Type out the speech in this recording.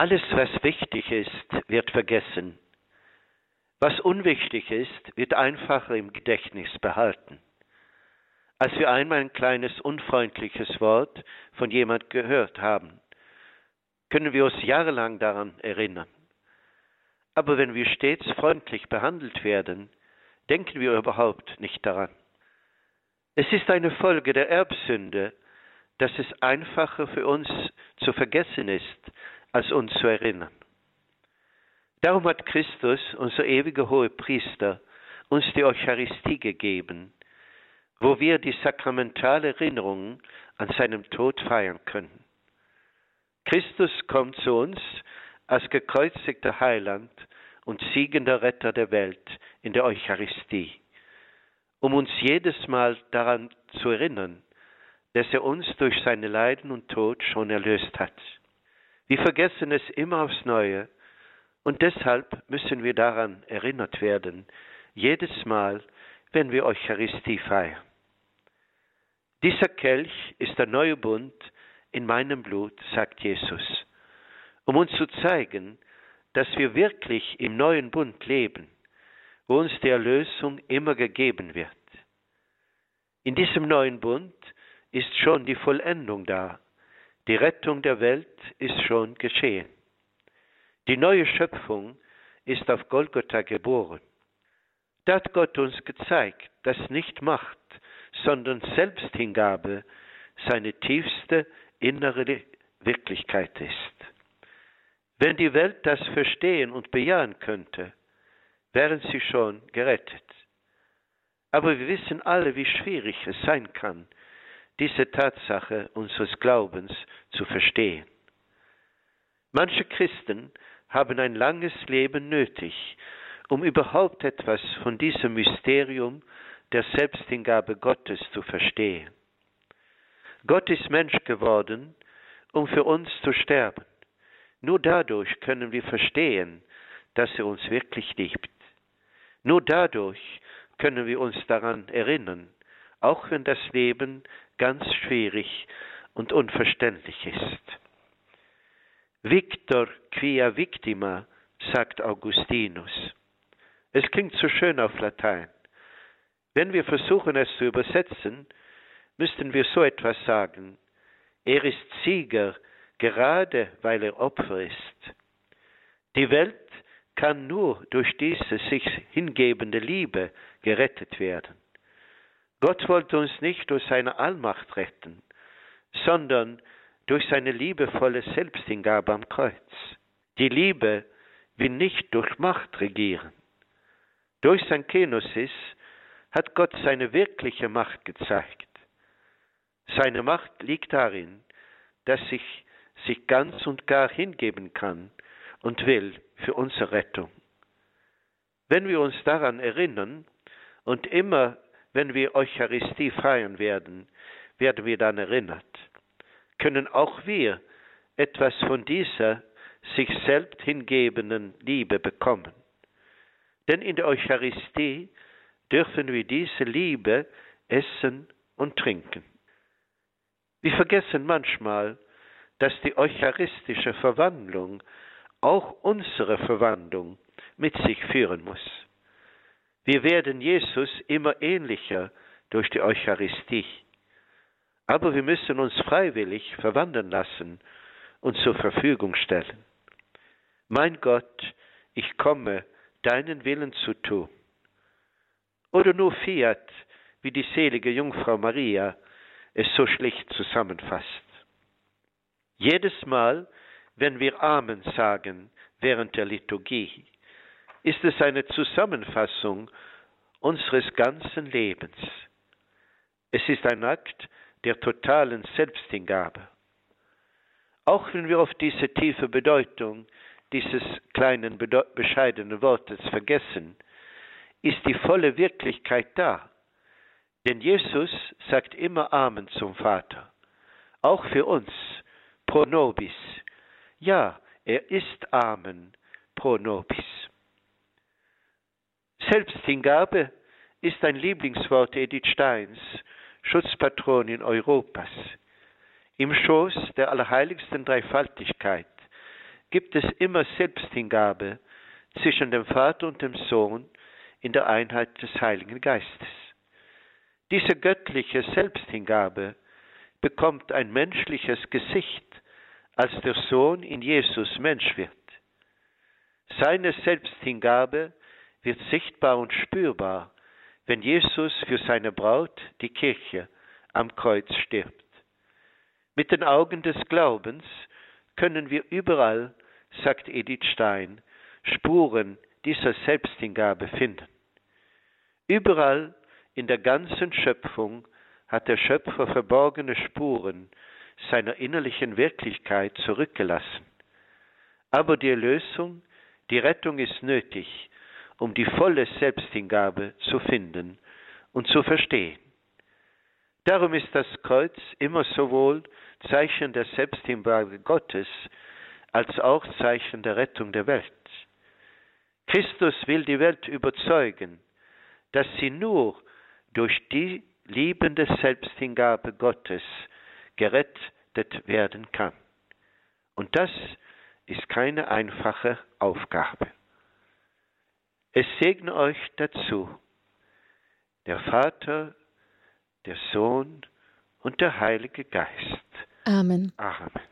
Alles, was wichtig ist, wird vergessen. Was unwichtig ist, wird einfacher im Gedächtnis behalten. Als wir einmal ein kleines unfreundliches Wort von jemand gehört haben, können wir uns jahrelang daran erinnern. Aber wenn wir stets freundlich behandelt werden, denken wir überhaupt nicht daran. Es ist eine Folge der Erbsünde, dass es einfacher für uns zu vergessen ist, als uns zu erinnern. Darum hat Christus, unser ewiger hohe Priester, uns die Eucharistie gegeben, wo wir die sakramentale Erinnerung an seinem Tod feiern können. Christus kommt zu uns als gekreuzigter Heiland und siegender Retter der Welt in der Eucharistie, um uns jedes Mal daran zu erinnern, dass er uns durch seine Leiden und Tod schon erlöst hat. Wir vergessen es immer aufs Neue und deshalb müssen wir daran erinnert werden, jedes Mal, wenn wir Eucharistie feiern. Dieser Kelch ist der neue Bund in meinem Blut, sagt Jesus, um uns zu zeigen, dass wir wirklich im neuen Bund leben, wo uns die Erlösung immer gegeben wird. In diesem neuen Bund ist schon die Vollendung da, die Rettung der Welt ist schon geschehen. Die neue Schöpfung ist auf Golgotha geboren. Da hat Gott uns gezeigt, dass nicht Macht, sondern Selbsthingabe seine tiefste innere Wirklichkeit ist. Wenn die Welt das verstehen und bejahen könnte, wären sie schon gerettet. Aber wir wissen alle, wie schwierig es sein kann, diese Tatsache unseres Glaubens zu verstehen. Manche Christen haben ein langes Leben nötig, um überhaupt etwas von diesem Mysterium der Selbsthingabe Gottes zu verstehen. Gott ist Mensch geworden, um für uns zu sterben. Nur dadurch können wir verstehen, dass er uns wirklich liebt. Nur dadurch können wir uns daran erinnern, auch wenn das Leben ganz schwierig und unverständlich ist. Victor quia victima, sagt Augustinus. Es klingt so schön auf Latein. Wenn wir versuchen, es zu übersetzen, müssten wir so etwas sagen. Er ist Sieger, gerade weil er Opfer ist. Die Welt kann nur durch diese sich hingebende Liebe gerettet werden. Gott wollte uns nicht durch seine Allmacht retten, sondern durch seine liebevolle Selbsthingabe am Kreuz. Die Liebe will nicht durch Macht regieren. Durch sein Kenosis hat Gott seine wirkliche Macht gezeigt. Seine Macht liegt darin, dass sich sich ganz und gar hingeben kann und will für unsere Rettung. Wenn wir uns daran erinnern und immer, wenn wir Eucharistie feiern werden, werden wir dann erinnert, können auch wir etwas von dieser sich selbst hingebenden Liebe bekommen. Denn in der Eucharistie dürfen wir diese Liebe essen und trinken. Wir vergessen manchmal, dass die eucharistische Verwandlung auch unsere Verwandlung mit sich führen muss. Wir werden Jesus immer ähnlicher durch die Eucharistie. Aber wir müssen uns freiwillig verwandeln lassen und zur Verfügung stellen. Mein Gott, ich komme, deinen Willen zu tun. Oder nur Fiat, wie die selige Jungfrau Maria es so schlicht zusammenfasst. Jedes Mal, wenn wir Amen sagen während der Liturgie, ist es eine Zusammenfassung unseres ganzen Lebens. Es ist ein Akt der totalen Selbsthingabe. Auch wenn wir auf diese tiefe Bedeutung dieses kleinen, bescheidenen Wortes vergessen, ist die volle Wirklichkeit da. Denn Jesus sagt immer Amen zum Vater. Auch für uns, pro nobis. Ja, er ist Amen, pro nobis. Selbsthingabe ist ein Lieblingswort Edith Steins, Schutzpatronin Europas. Im Schoß der allerheiligsten Dreifaltigkeit gibt es immer Selbsthingabe zwischen dem Vater und dem Sohn in der Einheit des Heiligen Geistes. Diese göttliche Selbsthingabe bekommt ein menschliches Gesicht, als der Sohn in Jesus Mensch wird. Seine Selbsthingabe wird sichtbar und spürbar, wenn Jesus für seine Braut, die Kirche, am Kreuz stirbt. Mit den Augen des Glaubens können wir überall, sagt Edith Stein, Spuren dieser Selbsthingabe finden. Überall in der ganzen Schöpfung hat der Schöpfer verborgene Spuren seiner innerlichen Wirklichkeit zurückgelassen. Aber die Erlösung, die Rettung ist nötig, um die volle Selbsthingabe zu finden und zu verstehen. Darum ist das Kreuz immer sowohl Zeichen der Selbsthingabe Gottes als auch Zeichen der Rettung der Welt. Christus will die Welt überzeugen, dass sie nur durch die liebende Selbsthingabe Gottes gerettet werden kann. Und das ist keine einfache Aufgabe. Es segne euch dazu, der Vater, der Sohn und der Heilige Geist. Amen. Amen.